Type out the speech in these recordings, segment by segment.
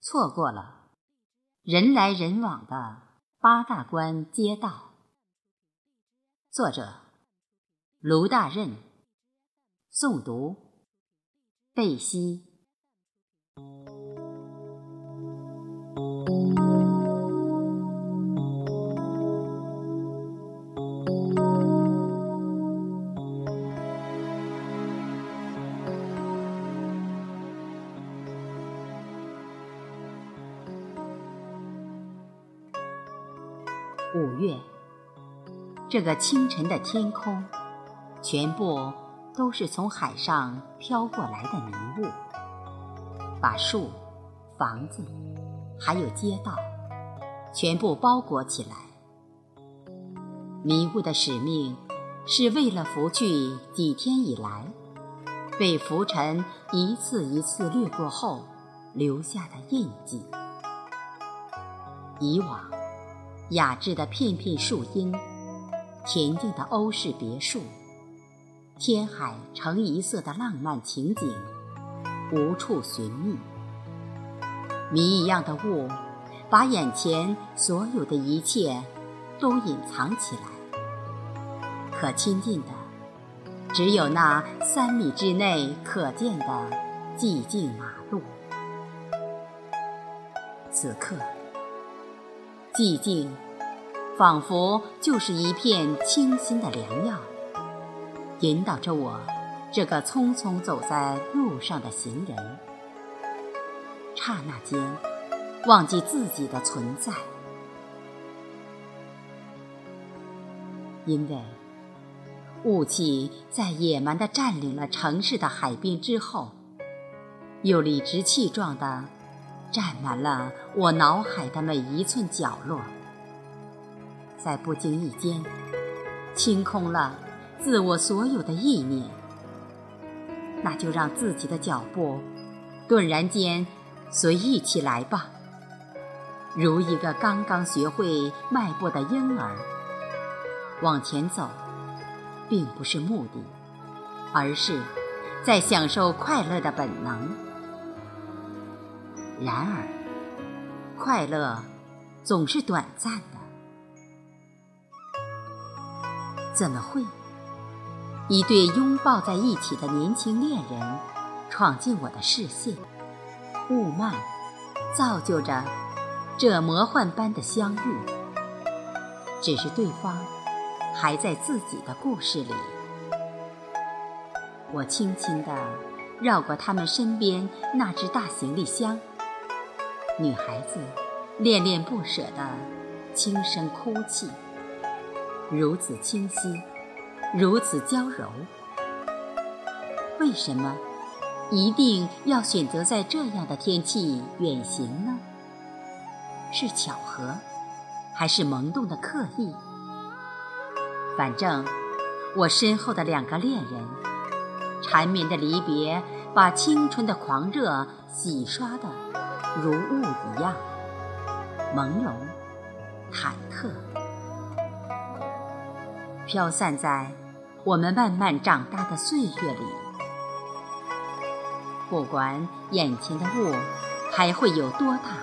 错过了人来人往的八大关街道。作者：卢大任，诵读：贝西。五月，这个清晨的天空，全部都是从海上飘过来的迷雾，把树、房子，还有街道，全部包裹起来。迷雾的使命，是为了拂去几天以来被浮尘一次一次掠过后留下的印记。以往。雅致的片片树荫，恬静的欧式别墅，天海橙一色的浪漫情景，无处寻觅。谜一样的雾，把眼前所有的一切都隐藏起来。可亲近的，只有那三米之内可见的寂静马路。此刻。寂静，仿佛就是一片清新的良药，引导着我这个匆匆走在路上的行人。刹那间，忘记自己的存在，因为雾气在野蛮地占领了城市的海滨之后，又理直气壮地。占满了我脑海的每一寸角落，在不经意间清空了自我所有的意念，那就让自己的脚步顿然间随意起来吧，如一个刚刚学会迈步的婴儿，往前走，并不是目的，而是在享受快乐的本能。然而，快乐总是短暂的。怎么会？一对拥抱在一起的年轻恋人闯进我的视线，雾漫造就着这魔幻般的相遇。只是对方还在自己的故事里。我轻轻地绕过他们身边那只大行李箱。女孩子恋恋不舍地轻声哭泣，如此清晰，如此娇柔。为什么一定要选择在这样的天气远行呢？是巧合，还是萌动的刻意？反正我身后的两个恋人，缠绵的离别，把青春的狂热洗刷的。如雾一样朦胧、忐忑，飘散在我们慢慢长大的岁月里。不管眼前的雾还会有多大，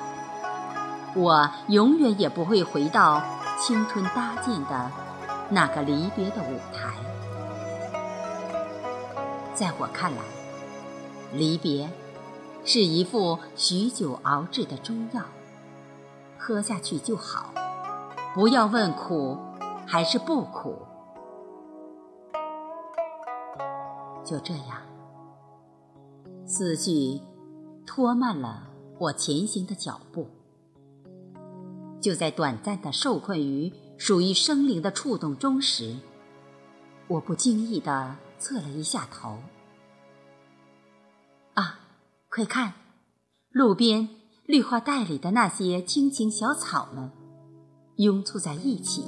我永远也不会回到青春搭建的那个离别的舞台。在我看来，离别。是一副许久熬制的中药，喝下去就好，不要问苦还是不苦。就这样，思绪拖慢了我前行的脚步。就在短暂的受困于属于生灵的触动中时，我不经意地侧了一下头。快看，路边绿化带里的那些青青小草们，拥簇在一起，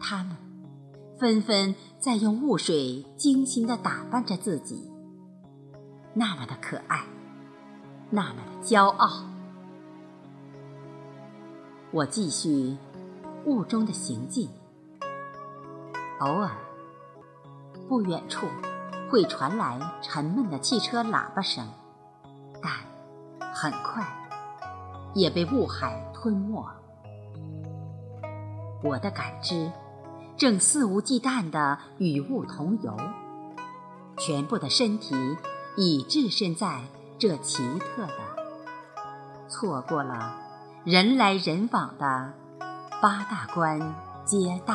它们纷纷在用雾水精心地打扮着自己，那么的可爱，那么的骄傲。我继续雾中的行进，偶尔，不远处会传来沉闷的汽车喇叭声。很快也被雾海吞没。我的感知正肆无忌惮地与雾同游，全部的身体已置身在这奇特的、错过了人来人往的八大关街道。